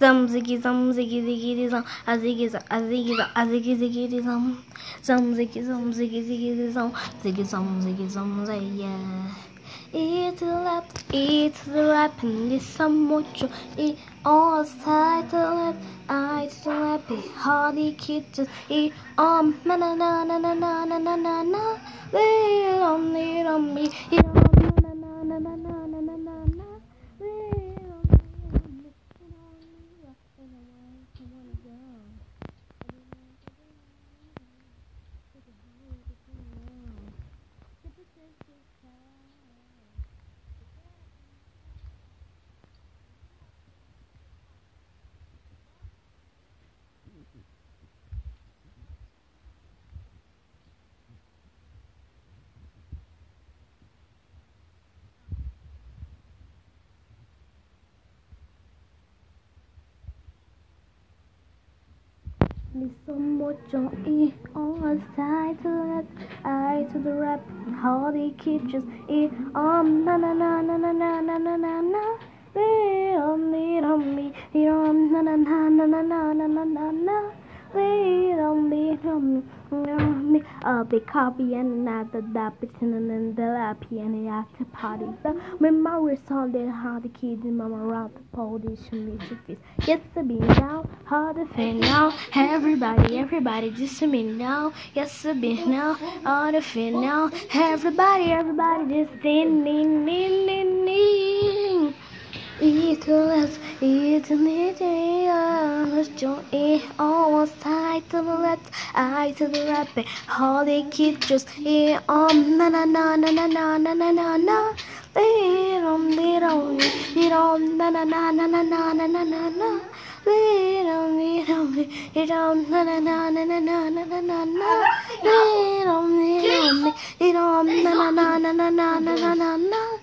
Zum ziggy zum ziggy ziggy zum a ziggy zum a ziggy zum a ziggy ziggy ziggy ziggy ziggy ziggy ziggy yeah. E to the left, E to the left, and this some mucho. E on side the left, I the left, be hardy kitchen. E on na na na na na na na na na. Lean on, lean on me. E on na na na na na na na na na. Lean on me, on me. Lean on me, up and away, I wanna go. Listen what you eat on side to the left, eye to the right, how they keep just eat on na na na na na na na na na na. They on lead on me, lead on na na na na na na na na na. Lead on me, on me. Uh, Bekabian nada da bitinin de la piyani after party. Min how the kids and mom around the party shimmy shifties. Yes to be now, hard to fin now. Everybody, everybody, just a minute now. Yes to be now, hard to fin now. Everybody, everybody, just din din din din It's a to it's a little me, just join it all side to the left, eye to the right, how they keep just eat on na na na na na na na na na na. On, lead on, na na na na na na na na na na. On, lead on, na na na na na na na na na na. On, lead on, na na na na na na na na na